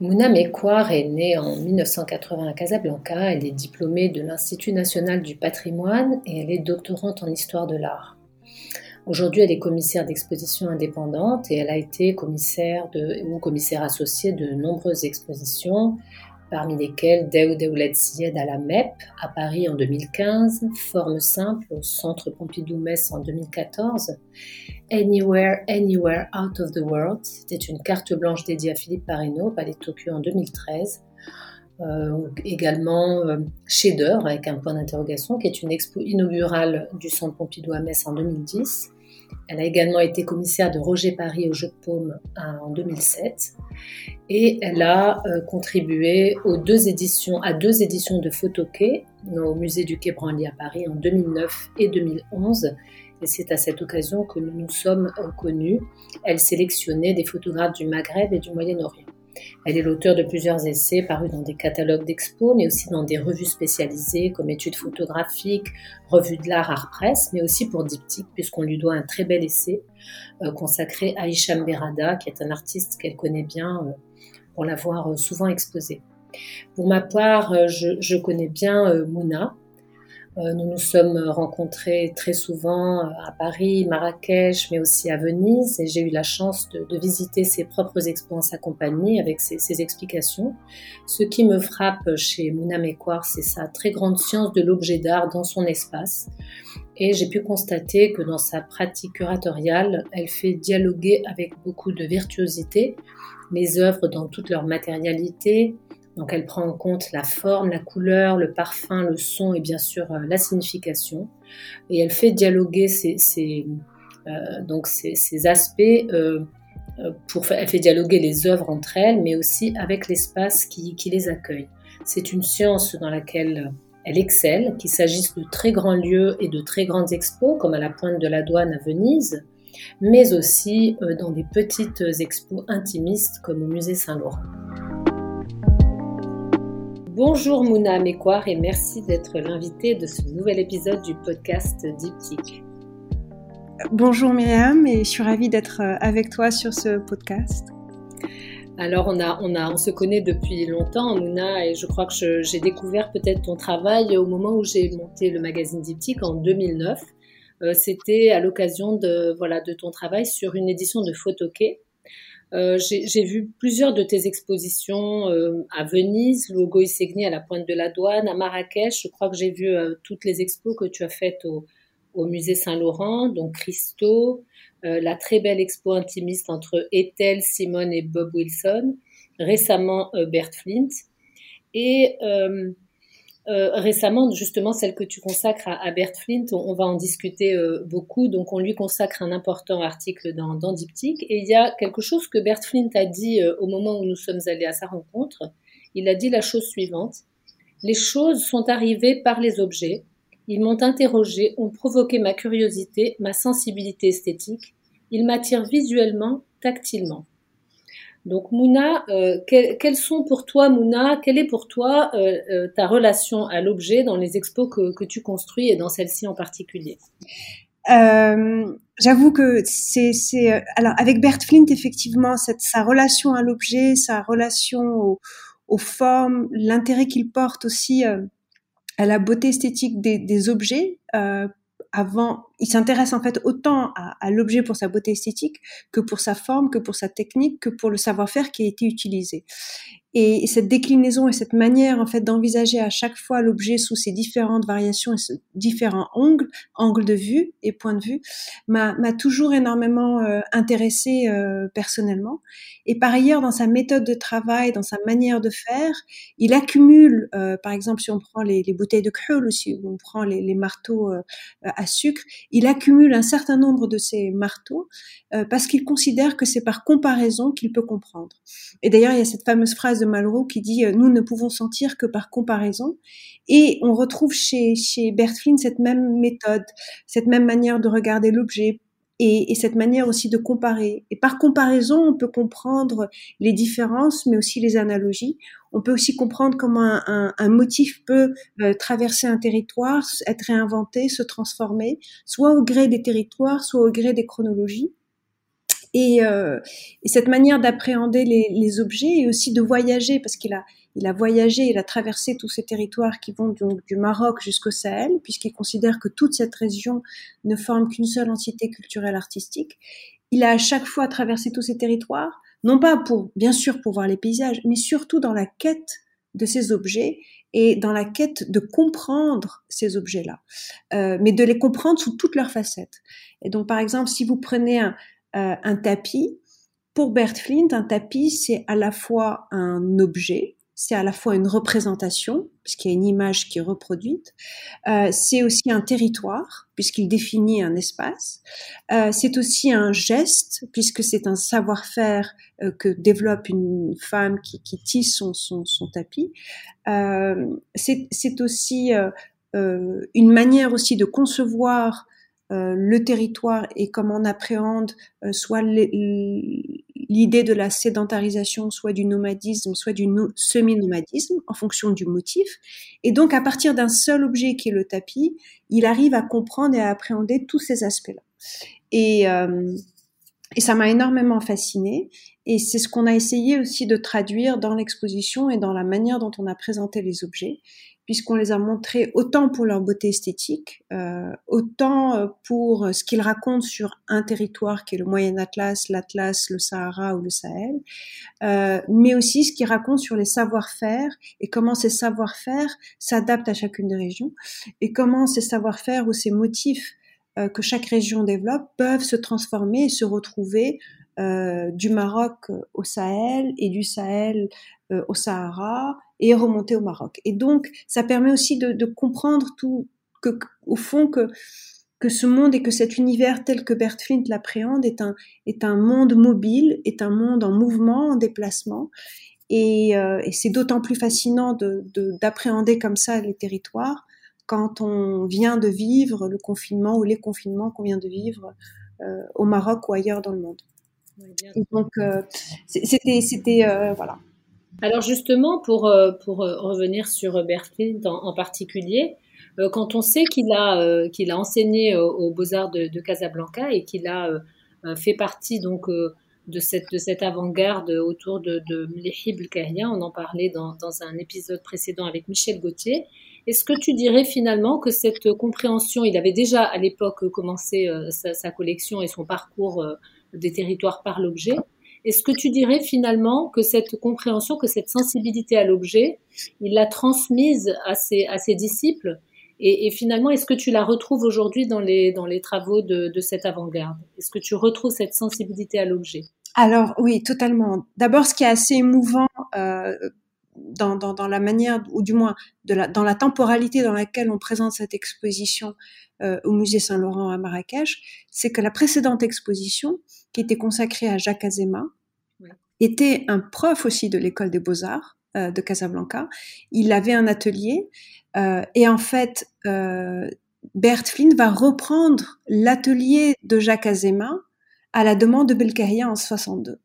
Mouna Mekwar est née en 1980 à Casablanca. Elle est diplômée de l'Institut national du patrimoine et elle est doctorante en histoire de l'art. Aujourd'hui, elle est commissaire d'exposition indépendante et elle a été commissaire ou commissaire associée de nombreuses expositions, parmi lesquelles Daoud Ouled Syed à la MEP à Paris en 2015, Forme simple au Centre Pompidou-Metz en 2014, Anywhere, Anywhere Out of the World, c'était une carte blanche dédiée à Philippe Parino, Palais de Tokyo en 2013. Euh, également euh, avec un point d'interrogation, qui est une expo inaugurale du Centre Pompidou à Metz en 2010. Elle a également été commissaire de Roger Paris au Jeu de Paume en 2007 et elle a euh, contribué aux deux éditions, à deux éditions de Photoquet au musée du Quai Branly à Paris en 2009 et 2011. Et c'est à cette occasion que nous nous sommes connus. Elle sélectionnait des photographes du Maghreb et du Moyen-Orient. Elle est l'auteur de plusieurs essais parus dans des catalogues d'expos, mais aussi dans des revues spécialisées comme études photographiques, revues de l'art, art presse, mais aussi pour Diptyque, puisqu'on lui doit un très bel essai euh, consacré à Hicham Berada, qui est un artiste qu'elle connaît bien euh, pour l'avoir euh, souvent exposé. Pour ma part, je, connais bien Mouna, nous nous sommes rencontrés très souvent euh, à Paris, Marrakech, mais aussi à Venise, et j'ai eu la chance de, visiter ses propres expériences accompagnées avec ses, explications. Ce qui me frappe chez Mouna Mekwar, c'est sa très grande science de l'objet d'art dans son espace. Et j'ai pu constater que dans sa pratique curatoriale, elle fait dialoguer avec beaucoup de virtuosité les œuvres dans toute leur matérialité, donc elle prend en compte la forme, la couleur, le parfum, le son et bien sûr euh, la signification. Et elle fait dialoguer ces, euh, donc ces, aspects, euh, pour, elle fait dialoguer les œuvres entre elles, mais aussi avec l'espace qui, qui les accueille. C'est une science dans laquelle elle excelle, qu'il s'agisse de très grands lieux et de très grandes expos, comme à la Pointe de la Douane à Venise, mais aussi dans des petites expos intimistes comme au musée Saint-Laurent. Bonjour Mouna Mekwar et merci d'être l'invité de ce nouvel épisode du podcast Diptyque. Bonjour Myriam et je suis ravie d'être euh, avec toi sur ce podcast. Alors on, a, on, a, on se connaît depuis longtemps Mouna et je crois que j'ai découvert peut-être ton travail au moment où j'ai monté le magazine Diptyque en 2009. Euh, c'était à l'occasion de, voilà, de ton travail sur une édition de Photoquet euh, j'ai vu plusieurs de tes expositions euh, à Venise, Logo Isegni à la Pointe de la Douane, à Marrakech. Je crois que j'ai vu euh, toutes les expos que tu as faites au, au musée Saint-Laurent, donc Christo, la très belle expo intimiste entre Ethel, Simone et Bob Wilson, récemment Bert Flint. Et euh, récemment, justement, celle que tu consacres à, Bert Flint, on, va en discuter euh, beaucoup. Donc, on lui consacre un important article dans, dans Diptyque. Et il y a quelque chose que Bert Flint a dit euh, au moment où nous sommes allés à sa rencontre. Il a dit la chose suivante. Les choses sont arrivées par les objets. Ils m'ont interrogé, ont provoqué ma curiosité, ma sensibilité esthétique. Ils m'attirent visuellement, tactilement. Donc Mouna, euh, quelles sont pour toi, Mouna, quelle est pour toi euh, euh, ta relation à l'objet dans les expos que, tu construis et dans celle-ci en particulier? J'avoue que c'est, alors avec Bert Flint effectivement, cette, sa relation à l'objet, sa relation aux, formes, l'intérêt qu'il porte aussi à la beauté esthétique des, des objets avant, il s'intéresse en fait autant à, à l'objet pour sa beauté esthétique que pour sa forme, que pour sa technique, que pour le savoir-faire qui a été utilisé. Et, cette déclinaison et cette manière en fait d'envisager à chaque fois l'objet sous ses différentes variations et ses différents angles, angles de vue et points de vue, m'a toujours énormément euh, intéressé euh, personnellement. Et par ailleurs, dans sa méthode de travail, dans sa manière de faire, il accumule, euh, par exemple, si on prend les, les bouteilles de aussi, ou on prend les, les marteaux euh, à sucre, il accumule un certain nombre de ces marteaux parce qu'il considère que c'est par comparaison qu'il peut comprendre. Et d'ailleurs, il y a cette fameuse phrase de Malraux qui dit nous ne pouvons sentir que par comparaison et on retrouve chez chez cette même méthode, cette même manière de regarder l'objet et, et, cette manière aussi de comparer. Et par comparaison, on peut comprendre les différences, mais aussi les analogies. On peut aussi comprendre comment un, un, un motif peut euh, traverser un territoire, être réinventé, se transformer, soit au gré des territoires, soit au gré des chronologies. Et, euh, et cette manière d'appréhender les, les, objets et aussi de voyager, parce qu'il a, il a voyagé, il a traversé tous ces territoires qui vont donc du Maroc jusqu'au Sahel, puisqu'il considère que toute cette région ne forme qu'une seule entité culturelle artistique. Il a à chaque fois traversé tous ces territoires, non pas pour, bien sûr, pour voir les paysages, mais surtout dans la quête de ces objets et dans la quête de comprendre ces objets-là, euh, mais de les comprendre sous toutes leurs facettes. Et donc, par exemple, si vous prenez un, euh, un tapis, pour Bert Flint, un tapis, c'est à la fois un objet, c'est à la fois une représentation, puisqu'il y a une image qui est reproduite, euh, c'est aussi un territoire, puisqu'il définit un espace, euh, c'est aussi un geste, puisque c'est un savoir-faire euh, que développe une femme qui, tisse son, son, tapis, c'est aussi une manière aussi de concevoir le territoire et comment on appréhende soit l'idée de la sédentarisation, soit du nomadisme, soit du semi-nomadisme en fonction du motif. Et donc à partir d'un seul objet qui est le tapis, il arrive à comprendre et à appréhender tous ces aspects-là. Et, euh, ça m'a énormément fasciné. Et c'est ce qu'on a essayé aussi de traduire dans l'exposition et dans la manière dont on a présenté les objets puisqu'on les a montrés autant pour leur beauté esthétique, euh, autant euh, pour ce qu'ils racontent sur un territoire qui est le Moyen Atlas, l'Atlas, le Sahara ou le Sahel, euh, mais aussi ce qu'ils racontent sur les savoir-faire et comment ces savoir-faire s'adaptent à chacune des régions et comment ces savoir-faire ou ces motifs euh, que chaque région développe peuvent se transformer et se retrouver euh, du Maroc au Sahel et du Sahel euh, au Sahara et remonter au Maroc. Et donc, ça permet aussi de, de comprendre tout, que, au fond, que, que ce monde et que cet univers tel que Bert Flint l'appréhende est un, est un monde mobile, est un monde en mouvement, en déplacement. Et, euh, et c'est d'autant plus fascinant d'appréhender de, comme ça les territoires quand on vient de vivre le confinement ou les confinements qu'on vient de vivre euh, au Maroc ou ailleurs dans le monde. Et donc, euh, c'était, c'était, euh, voilà. Alors justement, pour, euh, pour euh, revenir sur Berthild en, en particulier, euh, quand on sait qu'il a, qu'il a enseigné aux Beaux-Arts de, de, Casablanca et qu'il a fait partie donc de cette, de cette avant-garde autour de, de Mlihib on en parlait dans, dans un épisode précédent avec Michel Gauthier, est-ce que tu dirais finalement que cette compréhension, il avait déjà à l'époque commencé sa, sa, collection et son parcours des territoires par l'objet, est-ce que tu dirais finalement que cette compréhension, que cette sensibilité à l'objet, il l'a transmise à ses, disciples et, finalement, est-ce que tu la retrouves aujourd'hui dans les, dans les travaux de, cette avant-garde? Est-ce que tu retrouves cette sensibilité à l'objet? Alors oui, totalement. D'abord, ce qui est assez émouvant euh, dans, la manière, ou du moins dans la temporalité dans laquelle on présente cette exposition euh, au musée Saint-Laurent à Marrakech, c'est que la précédente exposition, qui était consacrée à Jacques Azema, oui. était un prof aussi de l'école des beaux-arts euh, de Casablanca. Il avait un atelier euh, et en fait, euh, Bert Flynn va reprendre l'atelier de Jacques Azema à la demande de Belcaria en 62.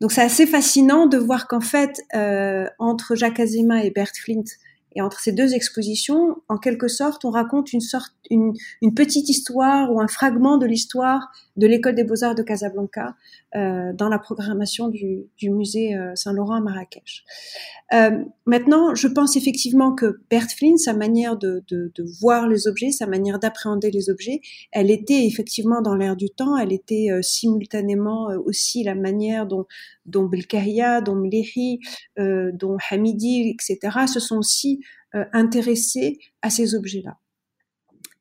Donc c'est assez fascinant de voir qu'en fait, euh, entre Jacques Azema et Bert Flint, et entre ces deux expositions, en quelque sorte, on raconte une sorte, une, petite histoire ou un fragment de l'histoire de l'école des beaux-arts de Casablanca euh, dans la programmation du, du musée euh, Saint-Laurent à Marrakech. Euh, maintenant, je pense effectivement que Bert Flynn, sa manière de, de, de voir les objets, sa manière d'appréhender les objets, elle était effectivement dans l'air du temps, elle était euh, simultanément euh, aussi la manière dont, dont Belkaria, dont Mlehi, dont Hamidi, etc., se sont aussi intéressés à ces objets-là.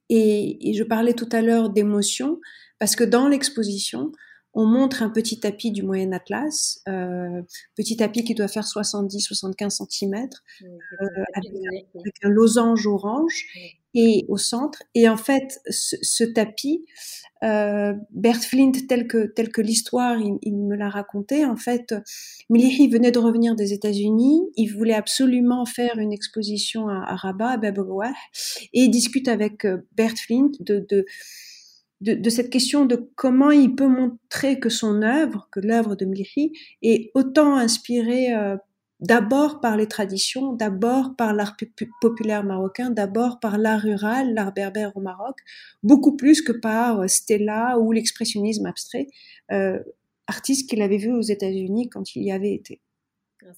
Et, et, je parlais tout à l'heure d'émotion, parce que dans l'exposition, on montre un petit tapis du Moyen Atlas, euh, petit tapis qui doit faire 70-75 cm, euh, avec, un losange orange et au centre. Et en fait, ce, tapis, euh, Bert Flint, tel que, tel que l'histoire, il, me l'a raconté, en fait, Milihi venait de revenir des États-Unis, il voulait absolument faire une exposition à, Rabat, à Babouah, et il discute avec euh, Bert Flint de, de de, cette question de comment il peut montrer que son œuvre, que l'œuvre de Mlihi, est autant inspirée euh, d'abord par les traditions, d'abord par l'art populaire marocain, d'abord par l'art rural, l'art berbère au Maroc, beaucoup plus que par euh, Stella ou l'expressionnisme abstrait, euh, artiste qu'il avait vu aux États-Unis quand il y avait été. Ah,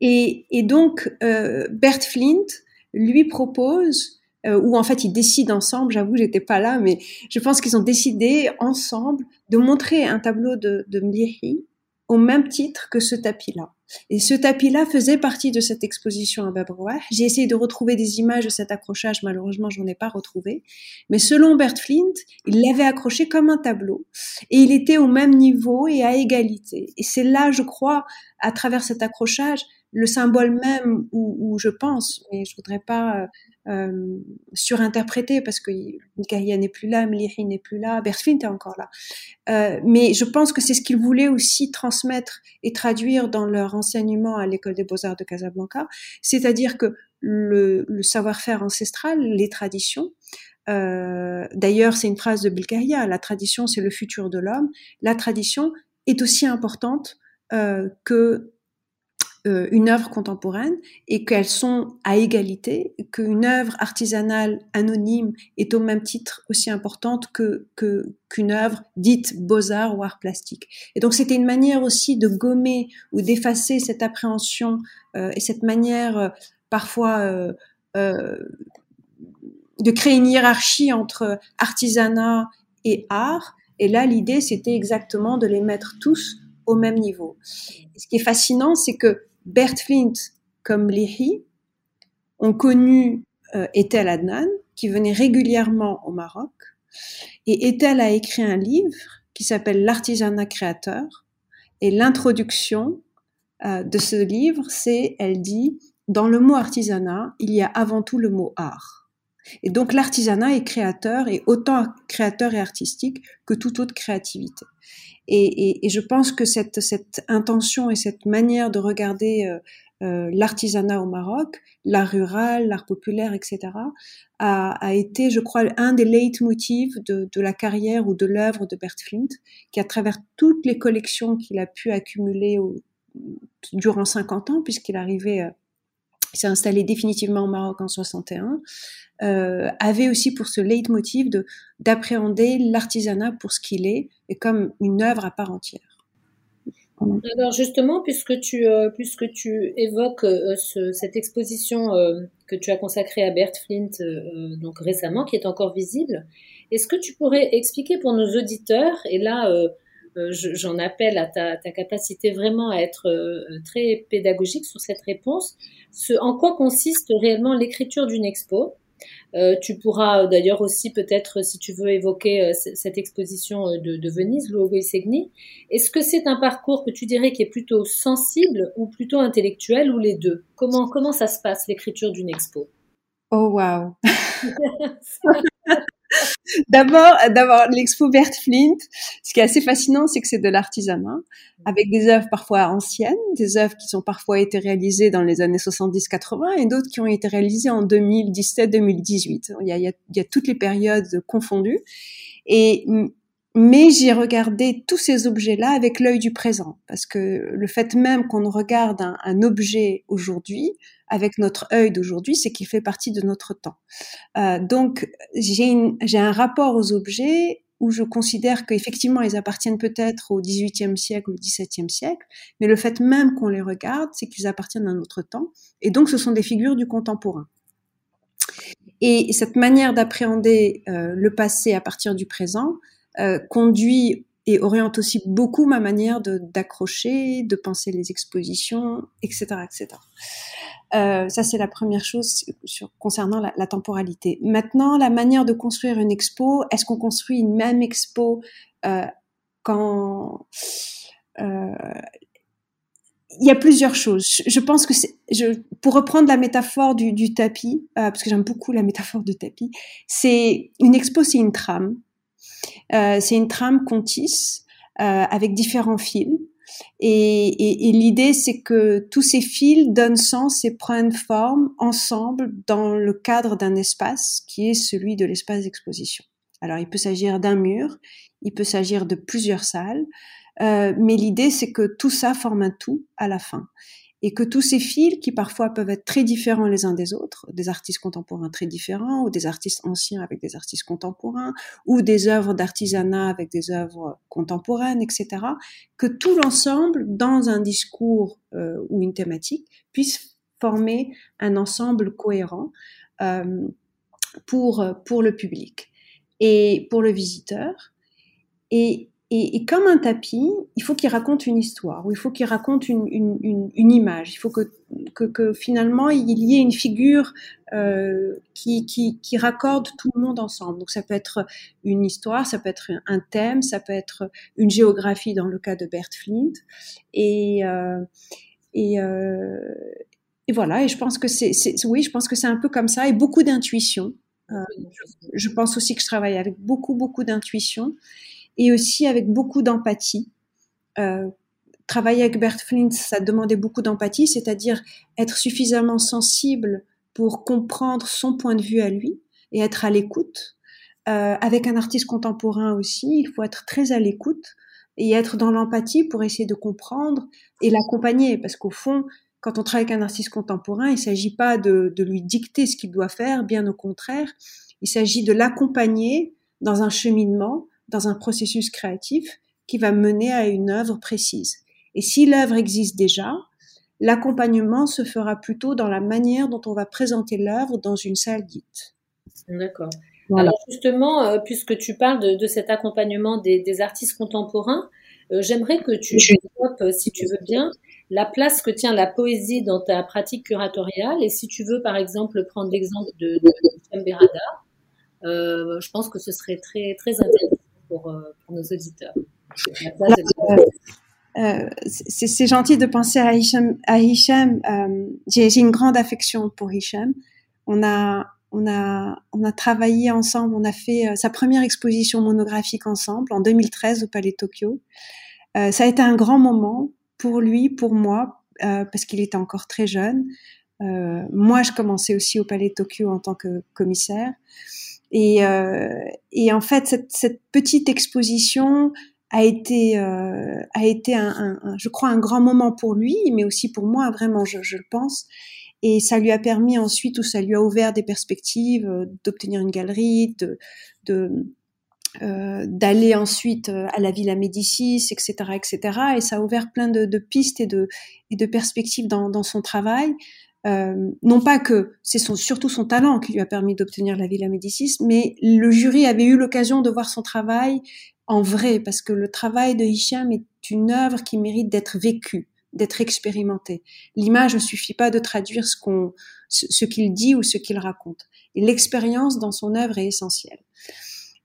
et, et, donc, euh, Bert Flint lui propose euh, où en fait ils décident ensemble, j'avoue j'étais pas là, mais je pense qu'ils ont décidé ensemble de montrer un tableau de, de au même titre que ce tapis-là. Et ce tapis-là faisait partie de cette exposition à Babrouah. J'ai essayé de retrouver des images de cet accrochage, malheureusement j'en ai pas retrouvé. Mais selon Bert Flint, il l'avait accroché comme un tableau. Et il était au même niveau et à égalité. Et c'est là, je crois, à travers cet accrochage, le symbole même où, je pense, mais je voudrais pas euh, euh, surinterprété parce que Mikaïa n'est plus là, Mlihi n'est plus là, Berfint est encore là. Euh, mais je pense que c'est ce qu'ils voulaient aussi transmettre et traduire dans leur enseignement à l'école des beaux-arts de Casablanca, c'est-à-dire que le, savoir-faire ancestral, les traditions, D'ailleurs, c'est une phrase de Bilkahia, la tradition, c'est le futur de l'homme. La tradition est aussi importante que euh, une œuvre contemporaine et qu'elles sont à égalité, qu'une œuvre artisanale anonyme est au même titre aussi importante que qu'une œuvre dite beaux-arts ou art plastique. Et donc c'était une manière aussi de gommer ou d'effacer cette appréhension euh, et cette manière euh, parfois de créer une hiérarchie entre artisanat et art. Et là, l'idée, c'était exactement de les mettre tous au même niveau. ce qui est fascinant, c'est que Bert Flint comme Lehi ont connu euh, Ethel Adnan, qui venait régulièrement au Maroc. Et Ethel a écrit un livre qui s'appelle L'artisanat créateur. Et l'introduction euh, de ce livre, c'est, elle dit, dans le mot artisanat, il y a avant tout le mot art. Et donc l'artisanat est créateur et autant créateur et artistique que toute autre créativité. Et, et, je pense que cette, cette, intention et cette manière de regarder euh, euh, l'artisanat au Maroc, l'art rural, l'art populaire, etc., a, a, été, je crois, un des leitmotivs de, de la carrière ou de l'œuvre de Bert Flint, qui, à travers toutes les collections qu'il a pu accumuler au, durant 50 ans, puisqu'il arrivait, euh, s'est installé définitivement au Maroc en 61, euh, avait aussi pour ce leitmotiv de d'appréhender l'artisanat pour ce qu'il est et comme une œuvre à part entière. Alors justement, puisque tu euh, puisque tu évoques euh, ce, cette exposition que tu as consacrée à Bert Flint donc récemment, qui est encore visible, est-ce que tu pourrais expliquer pour nos auditeurs et là j'en appelle à ta, ta, capacité vraiment à être très pédagogique sur cette réponse, ce, en quoi consiste réellement l'écriture d'une expo? Euh, tu pourras d'ailleurs aussi peut-être, si tu veux, évoquer euh, cette exposition euh, de, de Venise, Luogo Segni. Est-ce que c'est un parcours que tu dirais qui est plutôt sensible ou plutôt intellectuel ou les deux? Comment comment ça se passe l'écriture d'une expo? Oh wow D'abord, d'abord l'expo Bert Flint. Ce qui est assez fascinant, c'est que c'est de l'artisanat, avec des œuvres parfois anciennes, des œuvres qui sont parfois été réalisées dans les années 70-80 et d'autres qui ont été réalisées en 2017-2018. Il il y a toutes les périodes confondues. Et mais j'ai regardé tous ces objets-là avec l'œil du présent, parce que le fait même qu'on regarde un, objet aujourd'hui, avec notre œil d'aujourd'hui, c'est qu'il fait partie de notre temps. Euh, donc j'ai un rapport aux objets où je considère qu'effectivement ils appartiennent peut-être au XVIIIe siècle ou au XVIIe siècle, mais le fait même qu'on les regarde, c'est qu'ils appartiennent à notre temps, et donc ce sont des figures du contemporain. Et cette manière d'appréhender euh, le passé à partir du présent euh, conduit et oriente aussi beaucoup ma manière d'accrocher, de, penser les expositions, etc., etc. Euh, ça, c'est la première chose concernant la, temporalité. Maintenant, la manière de construire une expo, est-ce qu'on construit une même expo euh, quand il y a plusieurs choses. Je pense que c'est, je, pour reprendre la métaphore du, tapis, parce que j'aime beaucoup la métaphore du tapis, c'est une expo, c'est une trame. Euh, c'est une trame qu'on tisse euh, avec différents fils. Et, et, et l'idée, c'est que tous ces fils donnent sens et prennent forme ensemble dans le cadre d'un espace qui est celui de l'espace d'exposition. Alors, il peut s'agir d'un mur, il peut s'agir de plusieurs salles, euh, mais l'idée, c'est que tout ça forme un tout à la fin. Et que tous ces fils, qui parfois peuvent être très différents les uns des autres, des artistes contemporains très différents, ou des artistes anciens avec des artistes contemporains, ou des œuvres d'artisanat avec des œuvres contemporaines, etc., que tout l'ensemble, dans un discours euh, ou une thématique, puisse former un ensemble cohérent euh, pour, pour le public et pour le visiteur. Et et, comme un tapis, il faut qu'il raconte une histoire, ou il faut qu'il raconte une, image. Il faut que, finalement il y ait une figure euh, qui, qui, qui, raccorde tout le monde ensemble. Donc ça peut être une histoire, ça peut être un thème, ça peut être une géographie dans le cas de Bert Flint. Et, euh, euh, et voilà. Et je pense que c'est, oui, je pense que c'est un peu comme ça, et beaucoup d'intuition. Je pense aussi que je travaille avec beaucoup beaucoup d'intuition et aussi avec beaucoup d'empathie. Euh, travailler avec Bert Flint, ça demandait beaucoup d'empathie, c'est-à-dire être suffisamment sensible pour comprendre son point de vue à lui et être à l'écoute. Euh, avec un artiste contemporain aussi, il faut être très à l'écoute et être dans l'empathie pour essayer de comprendre et l'accompagner, parce qu'au fond, quand on travaille avec un artiste contemporain, il ne s'agit pas de, de lui dicter ce qu'il doit faire, bien au contraire, il s'agit de l'accompagner dans un cheminement dans un processus créatif qui va mener à une œuvre précise. Et si l'œuvre existe déjà, l'accompagnement se fera plutôt dans la manière dont on va présenter l'œuvre dans une salle dite. D'accord. Alors justement, euh, puisque tu parles de, de cet accompagnement des, des artistes contemporains, euh, j'aimerais que tu développes, euh, si tu veux bien, la place que tient la poésie dans ta pratique curatoriale. Et si tu veux, par exemple, prendre l'exemple de, de, Berada, je pense que ce serait très, très intéressant pour, euh, pour nos auditeurs. Euh, c'est gentil de penser à Hicham. À Hicham euh, j'ai une grande affection pour Hicham. On a, on a, on a travaillé ensemble. On a fait sa première exposition monographique ensemble en 2013 au Palais Tokyo. ça a été un grand moment pour lui, pour moi, parce qu'il était encore très jeune. moi, je commençais aussi au Palais Tokyo en tant que commissaire. Et, euh, et en fait, cette, cette, petite exposition a été, euh, a été un, un, je crois, un grand moment pour lui, mais aussi pour moi, vraiment, je, je le pense. Et ça lui a permis ensuite, ou ça lui a ouvert des perspectives euh, d'obtenir une galerie, de, euh, d'aller ensuite euh, à la Villa Médicis, etc., etc. Et ça a ouvert plein de, de pistes et de, et de perspectives dans, dans son travail. Euh, non pas que c'est surtout son talent qui lui a permis d'obtenir la Villa Médicis, mais le jury avait eu l'occasion de voir son travail en vrai, parce que le travail de Hicham est une œuvre qui mérite d'être vécue, d'être expérimentée. L'image ne suffit pas de traduire ce qu'il dit ou ce qu'il raconte. Et l'expérience dans son œuvre est essentielle.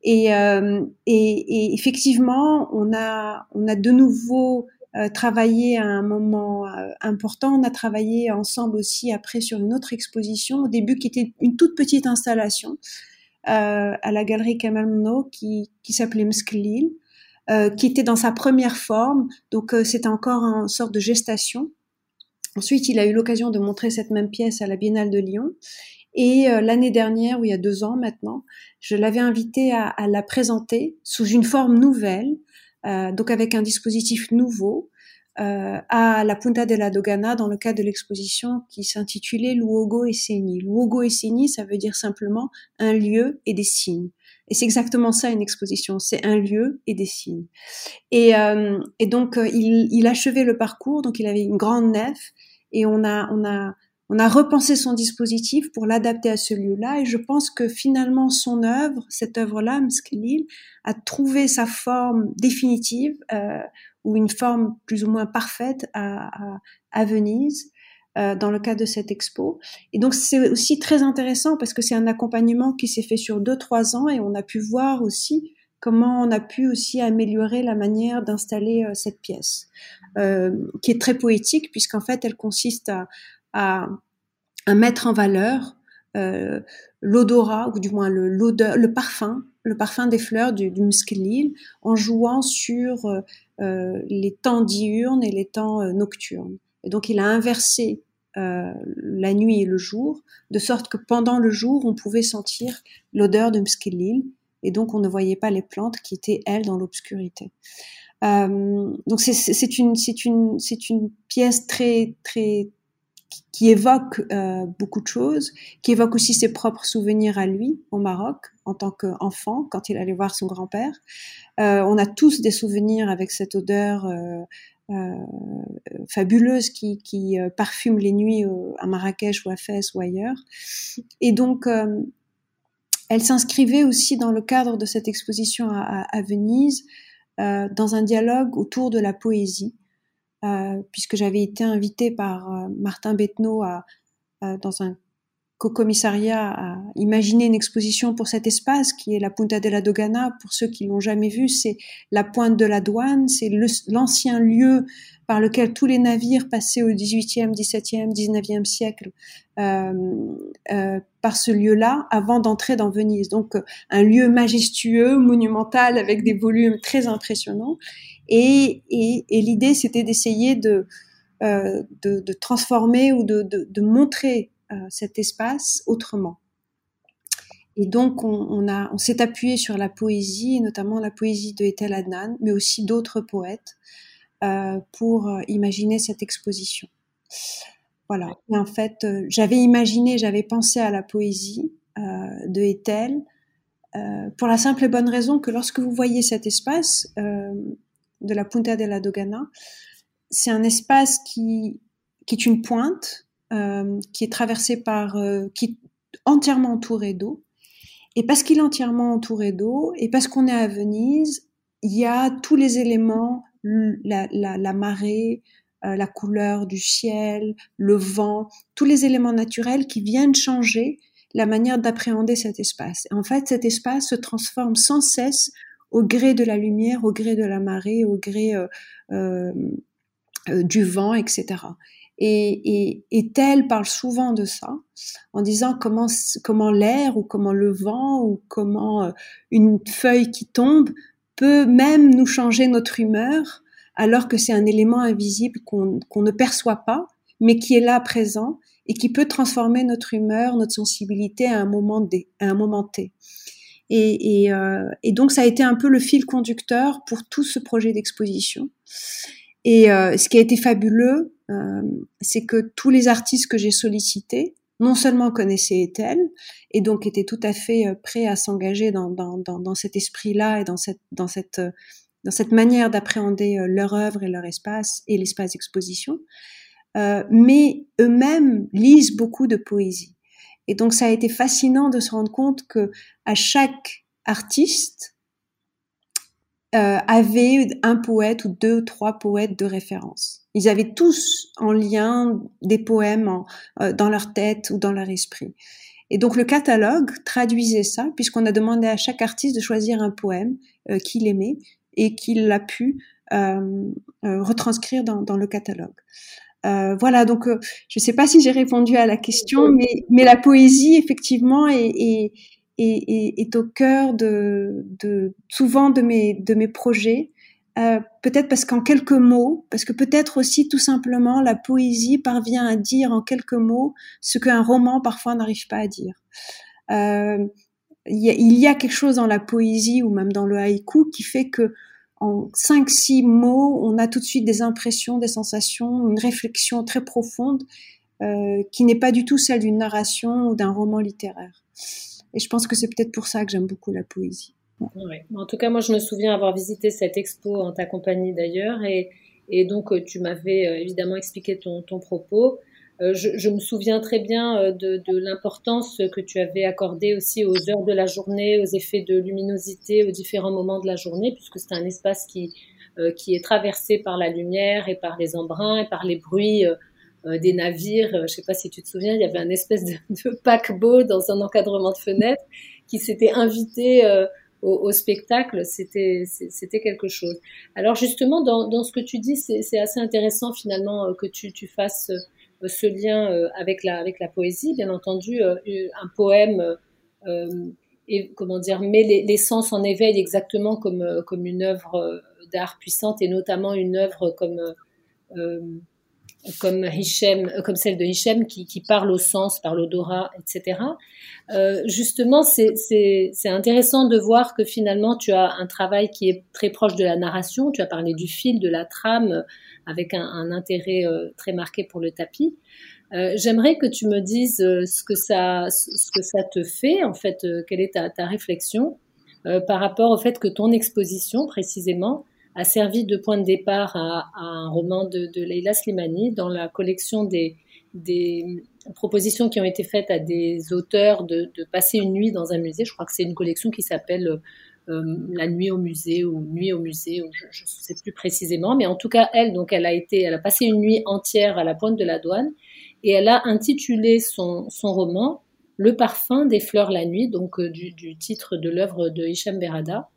Et, euh, effectivement, on a de nouveau euh, travaillé à un moment euh, important. On a travaillé ensemble aussi après sur une autre exposition, au début qui était une toute petite installation euh, à la galerie Kamal Mno qui, qui s'appelait Msklil, qui était dans sa première forme. Donc c'était encore en sorte de gestation. Ensuite, il a eu l'occasion de montrer cette même pièce à la Biennale de Lyon. Et l'année dernière, ou il y a deux ans maintenant, je l'avais invité à, la présenter sous une forme nouvelle, donc avec un dispositif nouveau euh, à la Punta de la Dogana dans le cadre de l'exposition qui s'intitulait Luogo et Segni. Luogo et Segni, ça veut dire simplement un lieu et des signes. Et c'est exactement ça une exposition, c'est un lieu et des signes. Et, euh, donc euh, il, il achevait le parcours, donc il avait une grande nef et on a on a on a repensé son dispositif pour l'adapter à ce lieu-là et je pense que finalement son œuvre, cette œuvre-là, Mskelil, a trouvé sa forme définitive euh, ou une forme plus ou moins parfaite à, Venise euh, dans le cadre de cette expo. Et donc c'est aussi très intéressant parce que c'est un accompagnement qui s'est fait sur deux trois ans et on a pu voir aussi comment on a pu aussi améliorer la manière d'installer cette pièce, qui est très poétique puisqu'en fait elle consiste à, à, à mettre en valeur l'odorat ou du moins le, l'odeur, le parfum, le parfum des fleurs du, du en jouant sur les temps diurnes et les temps nocturnes. Et donc il a inversé euh, la nuit et le jour, de sorte que pendant le jour, on pouvait sentir l'odeur de Mskilil, et donc on ne voyait pas les plantes qui étaient, elles, dans l'obscurité. Euh, donc c'est une, une, une pièce très, très, qui évoque euh, beaucoup de choses, qui évoque aussi ses propres souvenirs à lui au Maroc en tant qu'enfant quand il allait voir son grand-père. Euh, on a tous des souvenirs avec cette odeur euh, fabuleuse qui, parfume les nuits à Marrakech ou à Fès ou ailleurs. Et donc, elle s'inscrivait aussi dans le cadre de cette exposition à, Venise dans un dialogue autour de la poésie, puisque j'avais été invitée par Martin Bettenot à, dans un co-commissariat à imaginer une exposition pour cet espace qui est la Punta de la Dogana. Pour ceux qui l'ont jamais vu, c'est la pointe de la douane, c'est l'ancien lieu par lequel tous les navires passaient au 18e, 17e, 19e siècle euh, euh, par ce lieu-là avant d'entrer dans Venise. Donc un lieu majestueux, monumental, avec des volumes très impressionnants. Et, l'idée, c'était d'essayer de, euh, de, de, transformer ou de, de, montrer euh, cet espace autrement. Et donc, on, a, on s'est appuyé sur la poésie, notamment la poésie de Ethel Adnan, mais aussi d'autres poètes, euh, pour imaginer cette exposition. Voilà. En fait, j'avais imaginé, j'avais pensé à la poésie de Ethel, pour la simple et bonne raison que lorsque vous voyez cet espace de la Punta de la Dogana, c'est un espace qui, qui est une pointe, euh, qui est traversé par, euh, qui entièrement entouré d'eau. Et parce qu'il est entièrement entouré d'eau, et parce qu'on est à Venise, il y a tous les éléments, la, la, marée, euh, la couleur du ciel, le vent, tous les éléments naturels qui viennent changer la manière d'appréhender cet espace. En fait, cet espace se transforme sans cesse au gré de la lumière, au gré de la marée, au gré euh, euh, du vent, etc. Et, et, et parle souvent de ça, en disant comment, comment l'air ou comment le vent ou comment euh, une feuille qui tombe peut même nous changer notre humeur, alors que c'est un élément invisible qu'on ne perçoit pas, mais qui est là présent et qui peut transformer notre humeur, notre sensibilité à un moment, à un moment T. Et, et, euh, et, donc ça a été un peu le fil conducteur pour tout ce projet d'exposition. Et euh, ce qui a été fabuleux, euh, c'est que tous les artistes que j'ai sollicités, non seulement connaissaient Ethel, et donc étaient tout à fait euh, prêts à s'engager dans, dans, dans, dans, cet esprit-là et dans cette, dans cette, dans cette manière d'appréhender leur œuvre et leur espace et l'espace d'exposition, euh, mais eux-mêmes lisent beaucoup de poésie. Et donc ça a été fascinant de se rendre compte que à chaque artiste, euh, avaient un poète ou deux, trois poètes de référence. Ils avaient tous en lien des poèmes euh, dans leur tête ou dans leur esprit. Et donc le catalogue traduisait ça, puisqu'on a demandé à chaque artiste de choisir un poème euh, qu'il aimait et qu'il a pu euh, retranscrire dans, dans, le catalogue. Voilà, donc je ne sais pas si j'ai répondu à la question, mais, mais la poésie effectivement est, est, est, est, au cœur de, de, souvent de mes, de mes projets. Euh, peut-être parce qu'en quelques mots, parce que peut-être aussi tout simplement la poésie parvient à dire en quelques mots ce qu'un roman parfois n'arrive pas à dire. Euh, il, y a, il y a quelque chose dans la poésie ou même dans le haïku qui fait que en cinq six mots, on a tout de suite des impressions, des sensations, une réflexion très profonde euh, qui n'est pas du tout celle d'une narration ou d'un roman littéraire. Et je pense que c'est peut-être pour ça que j'aime beaucoup la poésie. En tout cas, moi, je me souviens avoir visité cette expo en ta compagnie d'ailleurs. Et, donc, euh, tu m'avais euh, évidemment expliqué ton propos. Euh, je, je, me souviens très bien de, de l'importance que tu avais accordée aussi aux heures de la journée, aux effets de luminosité, aux différents moments de la journée, puisque c'est un espace qui, qui est traversé par la lumière et par les embruns et par les bruits euh, des navires. Euh, je sais pas si tu te souviens, il y avait un espèce de, paquebot dans un encadrement de fenêtre qui s'était invité euh, au, spectacle, c'était c'était quelque chose. Alors justement, dans, dans ce que tu dis, c'est assez intéressant finalement euh, que tu, tu fasses euh, ce lien euh, avec la avec la poésie. Bien entendu, un poème et comment dire met les, sens en éveil exactement comme comme une œuvre d'art puissante et notamment une œuvre comme comme Hichem, euh, comme celle de Hichem qui, qui parle au sens par l'odorat, etc. Euh, justement, c'est intéressant de voir que finalement tu as un travail qui est très proche de la narration. Tu as parlé du fil, de la trame, euh, avec un, un intérêt euh, très marqué pour le tapis. Euh, J'aimerais que tu me dises ce que ça, ce que ça te fait, en fait, quelle est ta, ta réflexion par rapport au fait que ton exposition, précisément, a servi de point de départ à, un roman de, de, Leila Slimani dans la collection des, des, propositions qui ont été faites à des auteurs de, de, passer une nuit dans un musée. Je crois que c'est une collection qui s'appelle euh, La nuit au musée ou Nuit au musée, je ne sais plus précisément, mais en tout cas elle, donc elle a été, elle a passé une nuit entière à la pointe de la douane et elle a intitulé son, son roman Le parfum des fleurs la nuit, donc euh, du, du, titre de l'œuvre de Hicham Berada.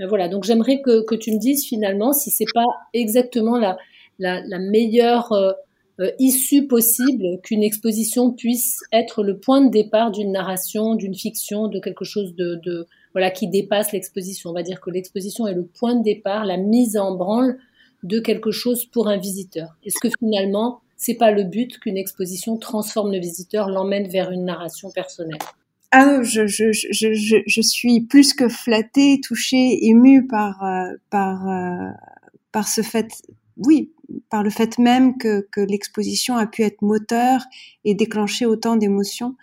Euh, voilà, donc j'aimerais que, tu me dises finalement si c'est pas exactement la, la, la meilleure euh, euh, issue possible qu'une exposition puisse être le point de départ d'une narration, d'une fiction, de quelque chose de, de voilà qui dépasse l'exposition. On va dire que l'exposition est le point de départ, la mise en branle de quelque chose pour un visiteur. Est-ce que finalement c'est pas le but qu'une exposition transforme le visiteur, l'emmène vers une narration personnelle? Ah, je, je, je, je, suis plus que flattée, touchée, émue par, euh, par, euh, par ce fait, oui, par le fait même que, que l'exposition a pu être moteur et déclencher autant d'émotions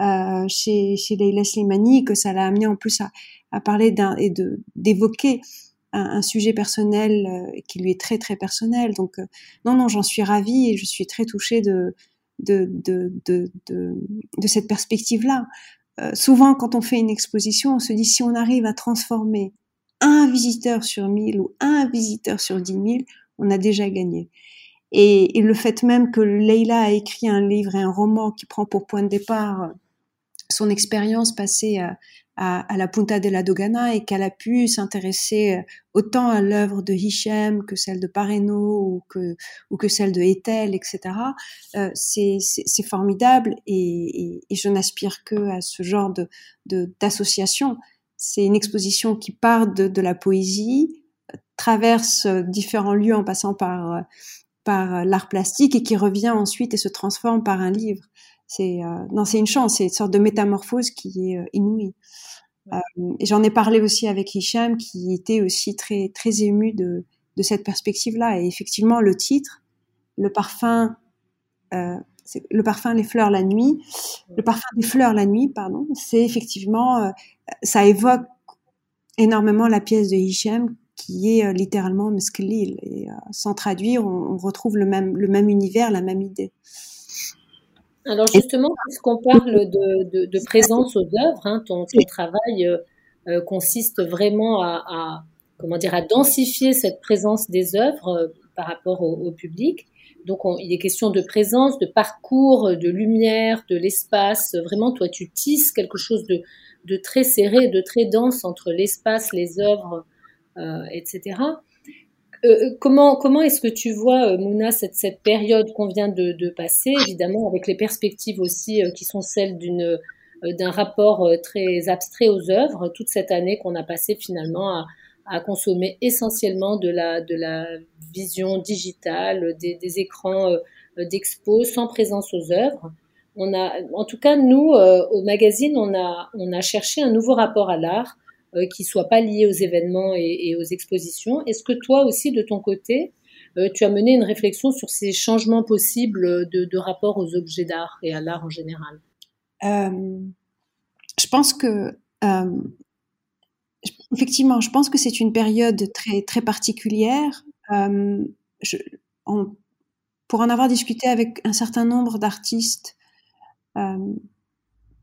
euh, chez, chez Leila Slimani, que ça l'a amené en plus à, à parler d'un et de d'évoquer un, un, sujet personnel euh, qui lui est très très personnel. Donc non non, j'en suis ravie et je suis très touchée de de, de, de, de, de cette perspective-là. Euh, souvent, quand on fait une exposition, on se dit si on arrive à transformer un visiteur sur mille ou un visiteur sur dix mille, on a déjà gagné. Et, et, le fait même que Leila a écrit un livre et un roman qui prend pour point de départ euh, son expérience passée à, à, à, la Punta de la Dogana et qu'elle a pu s'intéresser euh, autant à l'œuvre de Hichem que celle de Pareno ou que, ou que celle de Ethel, etc. Euh, c'est formidable et, et, je n'aspire que à ce genre de d'association. C'est une exposition qui part de, de la poésie, traverse différents lieux en passant par par l'art plastique et qui revient ensuite et se transforme par un livre c'est euh, non, c'est une chance, c'est une sorte de métamorphose qui est euh, inouïe. Euh, j'en ai parlé aussi avec Hicham, qui était aussi très très ému de de cette perspective-là. Et effectivement, le titre, le parfum, euh, le parfum les fleurs la nuit, le parfum des fleurs la nuit, pardon, c'est effectivement, euh, ça évoque énormément la pièce de Hicham qui est littéralement Meskelil. Et sans traduire, on, on, retrouve le même le même univers, la même idée. Alors justement, puisqu'on parle de, de, de, présence aux œuvres, hein, ton, ton, travail euh, euh, consiste vraiment à, à, comment dire à densifier cette présence des œuvres euh, par rapport au, au public. Donc on, il est question de présence, de parcours, de lumière, de l'espace. Vraiment, toi, tu tisses quelque chose de, de très serré, de très dense entre l'espace, les œuvres, euh, etc. Euh, euh, comment comment est-ce que tu vois, euh, Mouna, cette, cette période qu'on vient de, passer, évidemment avec les perspectives aussi qui sont celles d'une d'un rapport très abstrait aux œuvres, toute cette année qu'on a passé finalement à, à, consommer essentiellement de la de la vision digitale, des, des écrans d'expo sans présence aux œuvres. On a, en tout cas, nous, au magazine, on a, on a cherché un nouveau rapport à l'art euh, qui soient pas liés aux événements et, aux expositions. Est-ce que toi aussi, de ton côté, euh, tu as mené une réflexion sur ces changements possibles de, rapport aux objets d'art et à l'art en général? Euh, Je pense que euh, effectivement, je pense que c'est une période très très particulière. Pour en avoir discuté avec un certain nombre d'artistes,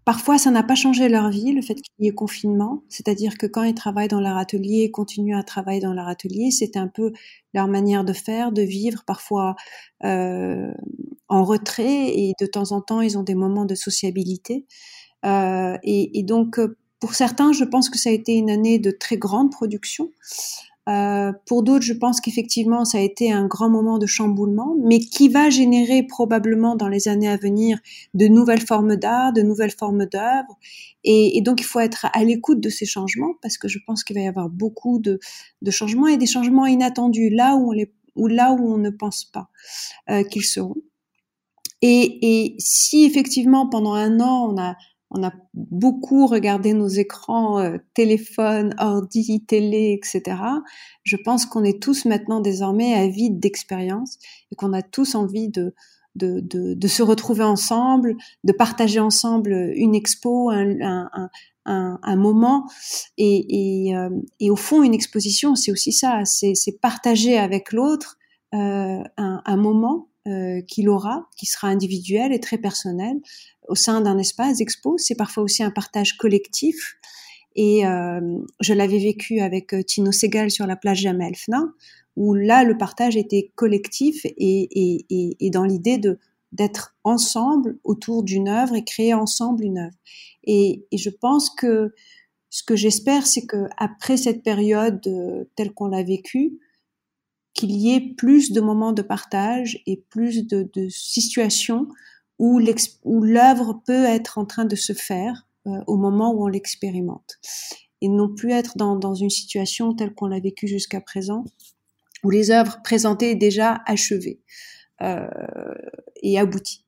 Parfois, ça n'a pas changé leur vie, le fait qu'il y ait confinement. C'est-à-dire que quand ils travaillent dans leur atelier, continuent à travailler dans leur atelier, c'est un peu leur manière de faire, de vivre, parfois euh, en retrait, et de temps en temps, ils ont des moments de sociabilité. Euh, et, et, donc, pour certains, je pense que ça a été une année de très grande production. Euh, pour d'autres, je pense qu'effectivement, ça a été un grand moment de chamboulement, mais qui va générer probablement dans les années à venir de nouvelles formes d'art, de nouvelles formes d'œuvres. Et, donc, il faut être à l'écoute de ces changements parce que je pense qu'il va y avoir beaucoup de, changements et des changements inattendus là où on ne pense pas euh, qu'ils seront. Et si effectivement pendant un an on a on a beaucoup regardé nos écrans, euh, téléphone, ordi, télé, etc. Je pense qu'on est tous maintenant désormais avides d'expérience et qu'on a tous envie de, se retrouver ensemble, de partager ensemble une expo, un, moment. Euh, et, au fond, une exposition, c'est aussi ça, c'est partager avec l'autre euh, un, moment qu'il aura, qui sera individuel et très personnel au sein d'un espace expo. C'est parfois aussi un partage collectif. Et euh, je l'avais vécu avec euh, Tino Segal sur la plage Jamelfna, où là, le partage était collectif et, et, et, dans l'idée de d'être ensemble autour d'une œuvre et créer ensemble une œuvre. Et, et je pense que ce que j'espère, c'est que après cette période euh, telle qu'on l'a vécue, qu'il y ait plus de moments de partage et plus de, de situations où l'œuvre peut être en train de se faire euh, au moment où on l'expérimente. Et non plus être dans, dans une situation telle qu'on l'a vécue jusqu'à présent, où les œuvres présentées déjà achevées euh, et abouties.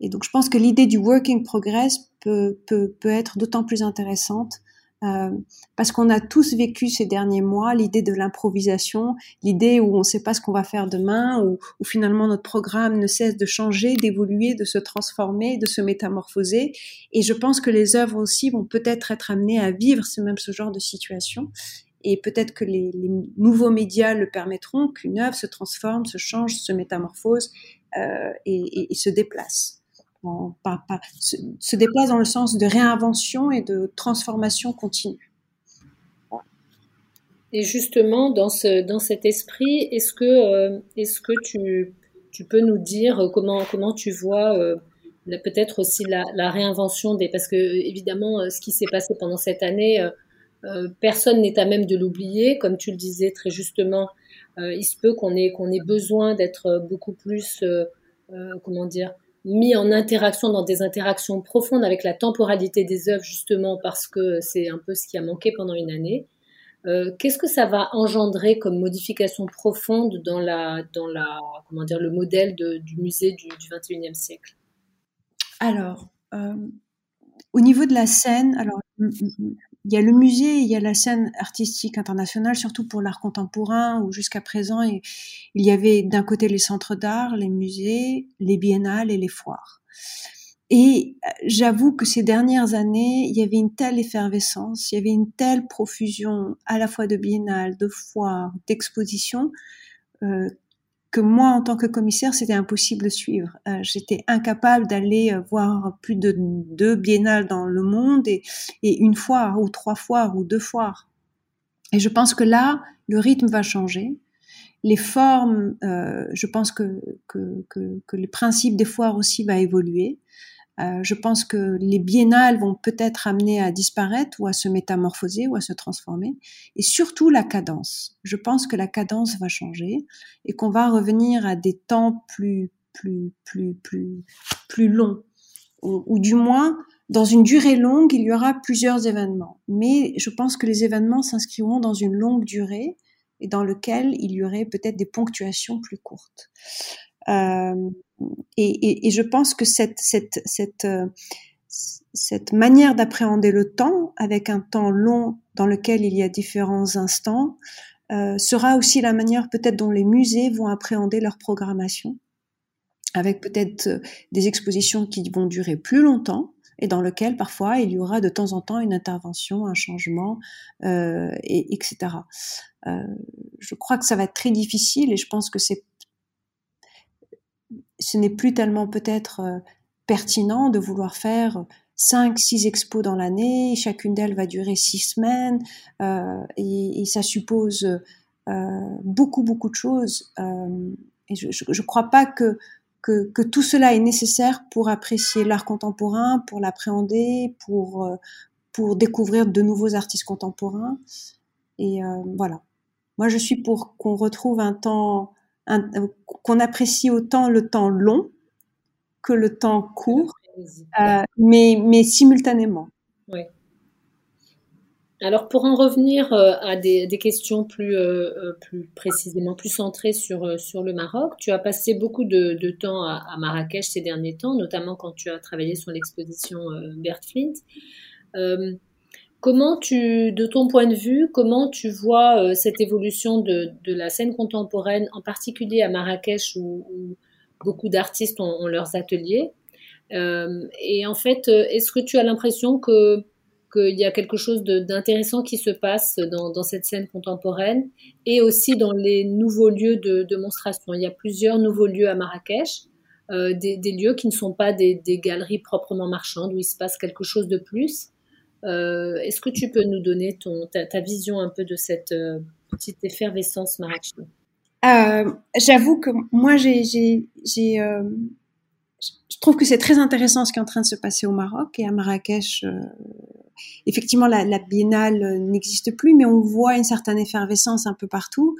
Et donc je pense que l'idée du working progress peut, peut, peut être d'autant plus intéressante euh, parce qu'on a tous vécu ces derniers mois l'idée de l'improvisation, l'idée où on ne sait pas ce qu'on va faire demain, où, où, finalement notre programme ne cesse de changer, d'évoluer, de se transformer, de se métamorphoser. Et je pense que les œuvres aussi vont peut-être être amenées à vivre même ce genre de situation. Et peut-être que les, nouveaux médias le permettront, qu'une œuvre se transforme, se change, se métamorphose euh, et se déplace se, déplace dans le sens de réinvention et de transformation continue. Et justement, dans, ce, dans cet esprit, est-ce que, euh, est-ce que tu, tu, peux nous dire comment, comment tu vois euh, peut-être aussi la, réinvention des... Parce que évidemment, euh, ce qui s'est passé pendant cette année, personne n'est à même de l'oublier. Comme tu le disais très justement, il se peut qu'on ait, qu'on ait besoin d'être beaucoup plus, comment dire, mis en interaction, dans des interactions profondes avec la temporalité des œuvres, justement parce que c'est un peu ce qui a manqué pendant une année. Euh, Qu'est-ce que ça va engendrer comme modification profonde dans la, dans la, comment dire, le modèle du musée du, du 21e siècle? Alors, euh, au niveau de la scène, alors il y a le musée, il y a la scène artistique internationale, surtout pour l'art contemporain, où jusqu'à présent, il y avait d'un côté les centres d'art, les musées, les biennales et les foires. Et euh, j'avoue que ces dernières années, il y avait une telle effervescence, il y avait une telle profusion à la fois de biennales, de foires, d'expositions, euh, que moi, en tant que commissaire, c'était impossible de suivre. Euh, J'étais incapable d'aller euh, voir plus de deux biennales dans le monde et, une foire ou trois foires ou deux foires. Et je pense que là, le rythme va changer. Les formes, euh, je pense que, que, que le principe des foires aussi va évoluer. Euh, je pense que les biennales vont peut-être amener à disparaître ou à se métamorphoser ou à se transformer. Et surtout la cadence. Je pense que la cadence va changer et qu'on va revenir à des temps plus, plus, plus, plus, plus longs. Ou, ou, du moins, dans une durée longue, il y aura plusieurs événements. Mais je pense que les événements s'inscriront dans une longue durée et dans lequel il y aurait peut-être des ponctuations plus courtes. Euh, et, je pense que cette, cette, cette, euh, cette manière d'appréhender le temps, avec un temps long dans lequel il y a différents instants, euh, sera aussi la manière peut-être dont les musées vont appréhender leur programmation, avec peut-être des expositions qui vont durer plus longtemps et dans lequel parfois il y aura de temps en temps une intervention, un changement, et, etc. Je crois que ça va être très difficile et je pense que c'est ce n'est plus tellement peut-être euh, pertinent de vouloir faire cinq, six expos dans l'année. Chacune d'elles va durer six semaines euh, et, ça suppose euh, beaucoup, beaucoup de choses. Et je ne crois pas que, que, que, tout cela est nécessaire pour apprécier l'art contemporain, pour l'appréhender, pour, pour découvrir de nouveaux artistes contemporains. Et voilà. Moi, je suis pour qu'on retrouve un temps, qu'on apprécie autant le temps long que le temps court, mais, mais simultanément. Oui. Alors pour en revenir euh, à des, questions plus, euh, euh, plus précisément, plus centrées sur, sur le Maroc, tu as passé beaucoup de, temps à, Marrakech ces derniers temps, notamment quand tu as travaillé sur l'exposition Bert Flint. Comment tu, de ton point de vue, comment tu vois cette évolution de, la scène contemporaine, en particulier à Marrakech où, beaucoup d'artistes ont, leurs ateliers? Et en fait, est-ce que tu as l'impression que qu'il y a quelque chose d'intéressant qui se passe dans, cette scène contemporaine et aussi dans les nouveaux lieux de démonstration. Il y a plusieurs nouveaux lieux à Marrakech, euh, des, lieux qui ne sont pas des, galeries proprement marchandes où il se passe quelque chose de plus. Euh, est-ce que tu peux nous donner ton, ta, vision un peu de cette euh, petite effervescence marocaine J'avoue que moi, j'ai, je trouve que c'est très intéressant ce qui est en train de se passer au Maroc et à Marrakech effectivement, la, la biennale euh, n'existe plus, mais on voit une certaine effervescence un peu partout.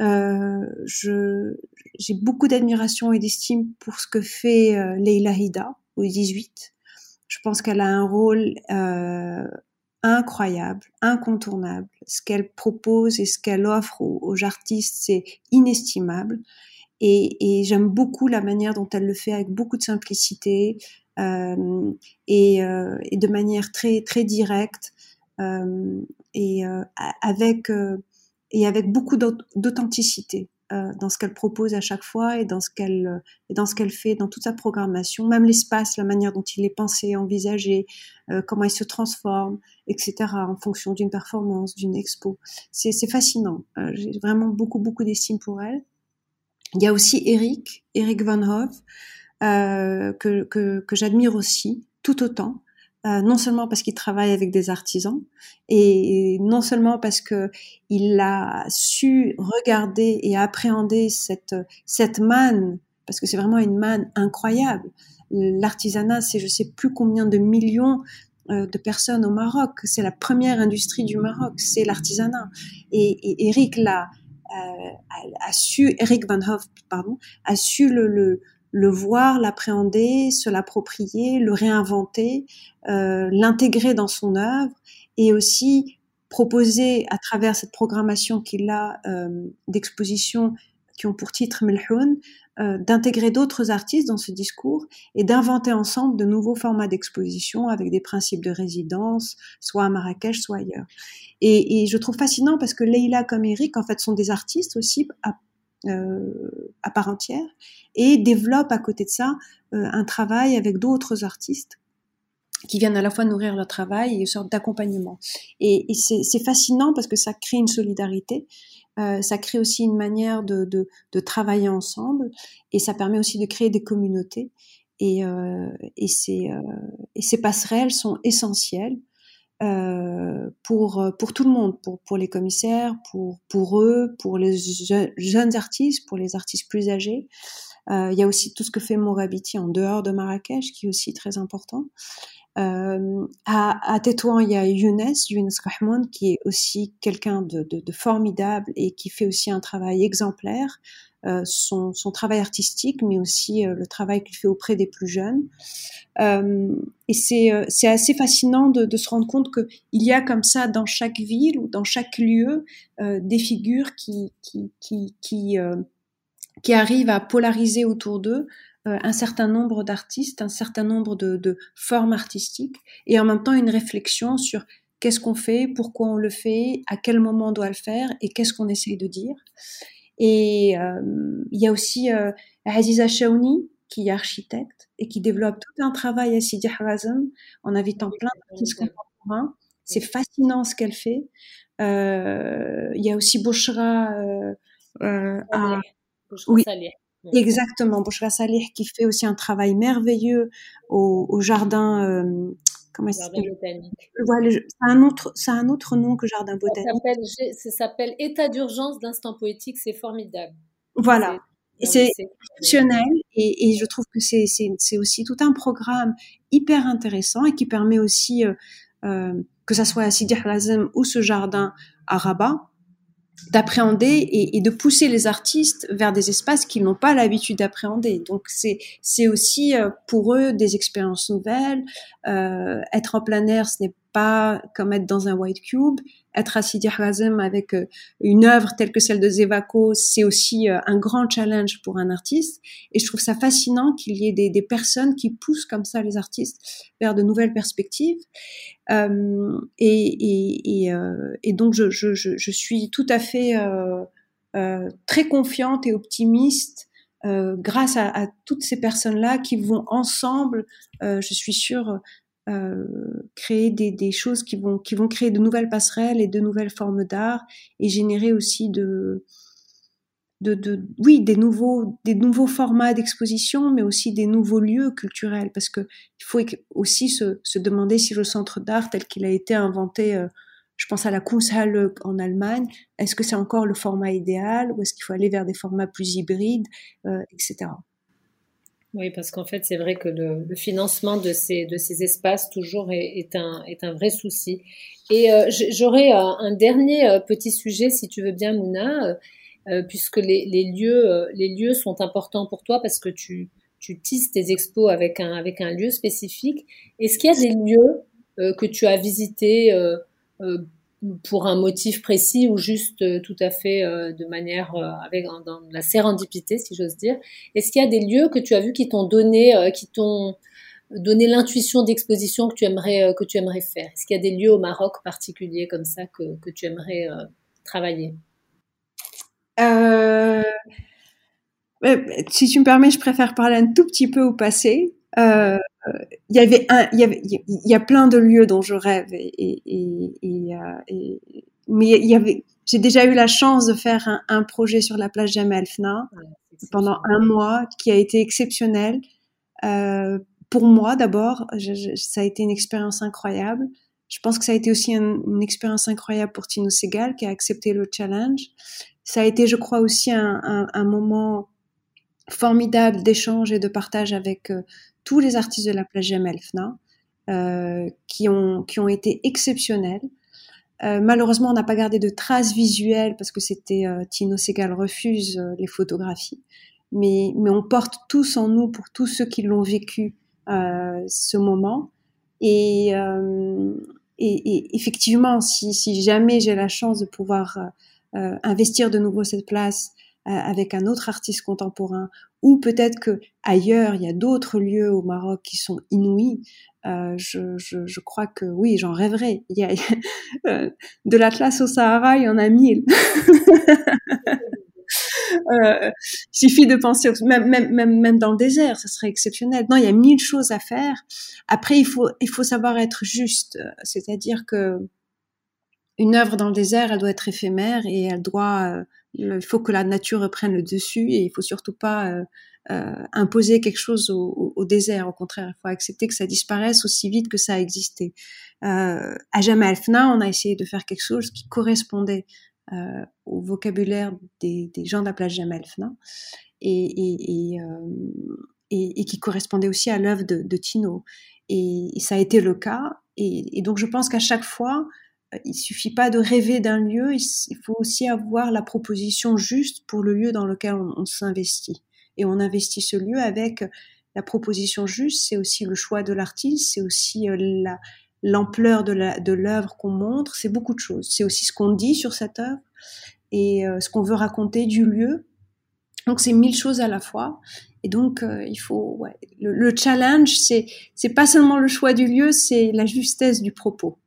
Euh, j'ai beaucoup d'admiration et d'estime pour ce que fait euh, Leila Hida au 18. Je pense qu'elle a un rôle euh, incroyable, incontournable. Ce qu'elle propose et ce qu'elle offre aux, artistes, c'est inestimable. Et, et j'aime beaucoup la manière dont elle le fait avec beaucoup de simplicité, euh, et, euh, et, de manière très très directe euh, et avec et avec beaucoup d'authenticité dans ce qu'elle propose à chaque fois et dans ce qu'elle et dans ce qu'elle fait dans toute sa programmation, même l'espace, la manière dont il est pensé, envisagé, comment il se transforme, etc. en fonction d'une performance, d'une expo. C'est fascinant. J'ai vraiment beaucoup beaucoup d'estime pour elle. Il y a aussi Eric, Eric Van euh, que, que, que j'admire aussi tout autant. Euh, non seulement parce qu'il travaille avec des artisans et non seulement parce que il a su regarder et appréhender cette cette manne parce que c'est vraiment une manne incroyable. L'artisanat, c'est je sais plus combien de millions euh, de personnes au Maroc. C'est la première industrie du Maroc, c'est l'artisanat. Et, Eric l'a euh, a, su, Eric Van Hoff, pardon, a su le, le voir, l'appréhender, se l'approprier, le réinventer, euh, l'intégrer dans son œuvre et aussi proposer à travers cette programmation qu'il a euh, d'expositions qui ont pour titre Melhoun, euh, d'intégrer d'autres artistes dans ce discours et d'inventer ensemble de nouveaux formats d'exposition avec des principes de résidence, soit à Marrakech, soit ailleurs. Et, et je trouve fascinant parce que Leila comme Eric, en fait, sont des artistes aussi à à part entière et développe à côté de ça euh, un travail avec d'autres artistes qui viennent à la fois nourrir leur travail et une sorte d'accompagnement. Et, c'est fascinant parce que ça crée une solidarité, euh, ça crée aussi une manière de, de, de, travailler ensemble et ça permet aussi de créer des communautés. Et, euh, et, euh, et ces passerelles sont essentielles euh, pour, euh, pour tout le monde, pour, pour les commissaires, pour, pour eux, pour les jeunes artistes, pour les artistes plus âgés. Euh, il y a aussi tout ce que fait Morabiti en dehors de Marrakech, qui est aussi très important. À, à Tétouan, il y a Younes, Younes Rahmoun, qui est aussi quelqu'un de, formidable et qui fait aussi un travail exemplaire. Euh, son, travail artistique, mais aussi euh, le travail qu'il fait auprès des plus jeunes. Euh, et c'est assez fascinant de, de, se rendre compte qu'il y a comme ça dans chaque ville ou dans chaque lieu des figures qui, qui, qui, qui, qui arrivent à polariser autour d'eux un certain nombre d'artistes, un certain nombre de, de, formes artistiques, et en même temps une réflexion sur qu'est-ce qu'on fait, pourquoi on le fait, à quel moment on doit le faire, et qu'est-ce qu'on essaye de dire. Et euh, il y a aussi euh, Aziza Shaouni, qui est architecte et qui développe tout un travail à Sidi Harazm en invitant plein d'artistes contemporains. C'est fascinant ce qu'elle fait. Euh, il y a aussi Bouchra euh, euh, à... oui, exactement, Bouchra Salih qui fait aussi un travail merveilleux au, au jardin Comment jardin botanique. c'est un autre, c'est un autre nom que jardin botanique. Ça s'appelle État d'urgence d'instant poétique. C'est formidable. Voilà. C'est exceptionnel et, et, je trouve que c'est aussi tout un programme hyper intéressant et qui permet aussi euh, que ça soit à Sidi Hazem ou ce jardin à Rabat, d'appréhender et, de pousser les artistes vers des espaces qu'ils n'ont pas l'habitude d'appréhender. Donc c'est aussi pour eux des expériences nouvelles. Euh, être en plein air, ce n'est pas comme être dans un white cube. Être à Sidi avec euh, une œuvre telle que celle de Zevako, c'est aussi euh, un grand challenge pour un artiste. Et je trouve ça fascinant qu'il y ait des, personnes qui poussent comme ça les artistes vers de nouvelles perspectives. Euh, et, donc je, suis tout à fait très confiante et optimiste grâce à, toutes ces personnes-là qui vont ensemble, je suis sûre, euh, créer des, choses qui vont créer de nouvelles passerelles et de nouvelles formes d'art et générer aussi de, oui des nouveaux des nouveaux formats d'exposition mais aussi des nouveaux lieux culturels. Parce que il faut aussi se, se demander si le centre d'art tel qu'il a été inventé euh, je pense à la Kunsthalle en Allemagne est-ce que c'est encore le format idéal ou est-ce qu'il faut aller vers des formats plus hybrides euh, etc oui, parce qu'en fait, c'est vrai que le, le, financement de ces, de ces espaces toujours est, est, un, est un vrai souci. Et euh, j'aurais euh, un dernier euh, petit sujet, si tu veux bien, Mouna, euh, puisque les, les, lieux, les lieux sont importants pour toi parce que tu, tu tisses tes expos avec un, avec un lieu spécifique. Est-ce qu'il y a des lieux que tu as visités pour un motif précis ou juste euh, tout à fait euh, de manière euh, avec dans la sérendipité si j'ose dire. Est-ce qu'il y a des lieux que tu as vus qui t'ont donné qui t'ont donné l'intuition d'exposition que tu aimerais que tu aimerais faire? Est-ce qu'il y a des lieux au Maroc particuliers comme ça que, que tu aimerais travailler? Si tu me permets je préfère parler un tout petit peu au passé euh, il y avait un, il y avait, il y a plein de lieux dont je rêve et, et, et, et euh, mais il y avait, j'ai déjà eu la chance de faire un, un projet sur la plage Jamel Fna pendant un mois qui a été exceptionnel. Euh, pour moi d'abord, ça a été une expérience incroyable. Je pense que ça a été aussi une, une expérience incroyable pour Tino Segal qui a accepté le challenge. Ça a été, je crois, aussi un, un, un moment formidable d'échange et de partage avec euh, tous les artistes de la plage Jamelfna euh, qui, ont, qui ont été exceptionnels. Euh, malheureusement, on n'a pas gardé de traces visuelles parce que c'était euh, Tino Segal refuse euh, les photographies. Mais, mais on porte tous en nous, pour tous ceux qui l'ont vécu, euh, ce moment. Et, et, et, effectivement, si, si jamais j'ai la chance de pouvoir investir de nouveau cette place avec un autre artiste contemporain ou peut-être que ailleurs il y a d'autres lieux au Maroc qui sont inouïs. Euh, je, je, je, crois que oui, j'en rêverais. Il y a, euh, de l'Atlas au Sahara, il y en a mille. euh, suffit de penser, même, même, même, même dans le désert, ça serait exceptionnel. Non, il y a mille choses à faire. Après, il faut, il faut savoir être juste, c'est-à-dire que une œuvre dans le désert, elle doit être éphémère et elle doit euh, il faut que la nature reprenne le dessus et il faut surtout pas euh, euh, imposer quelque chose au, au, désert. Au contraire, il faut accepter que ça disparaisse aussi vite que ça a existé. Euh, à Jamais Alfna, on a essayé de faire quelque chose qui correspondait euh, au vocabulaire des, des, gens de la plage Jamais Alfna et, et, euh, et, et qui correspondait aussi à l'œuvre de, de, Tino. Et, ça a été le cas. Et, donc je pense qu'à chaque fois, il suffit pas de rêver d'un lieu, il faut aussi avoir la proposition juste pour le lieu dans lequel on, s'investit. Et on investit ce lieu avec la proposition juste, c'est aussi le choix de l'artiste, c'est aussi euh, la, l'ampleur de, l'œuvre qu'on montre, c'est beaucoup de choses. C'est aussi ce qu'on dit sur cette œuvre et euh, ce qu'on veut raconter du lieu. Donc c'est mille choses à la fois. Et donc euh, il faut ouais, le, le challenge, c'est c'est pas seulement le choix du lieu, c'est la justesse du propos.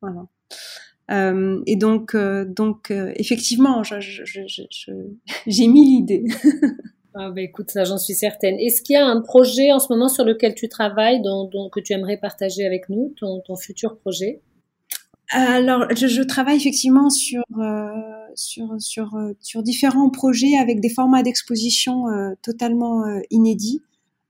Voilà. Euh, et donc, euh, donc euh, effectivement, j'ai mis l'idée. ah bah écoute, ça j'en suis certaine. Est-ce qu'il y a un projet en ce moment sur lequel tu travailles, dont, dont que tu aimerais partager avec nous, ton, ton futur projet? Alors, je, je, travaille effectivement sur sur sur sur différents projets avec des formats d'exposition totalement inédits.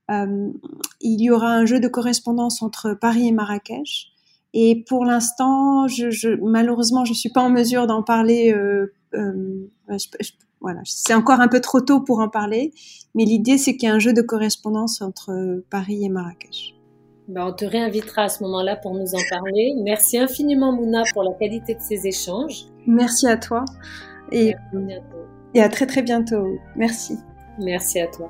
il y aura un jeu de correspondance entre Paris et Marrakech. Et pour l'instant, je, je, malheureusement, je suis pas en mesure d'en parler. Euh, euh, je, je, voilà, c'est encore un peu trop tôt pour en parler. Mais l'idée, c'est qu'il y a un jeu de correspondance entre Paris et Marrakech. Ben, on te réinvitera à ce moment-là pour nous en parler. Merci infiniment, Mouna, pour la qualité de ces échanges. Merci à toi. Et, et à très très bientôt. Merci. Merci à toi.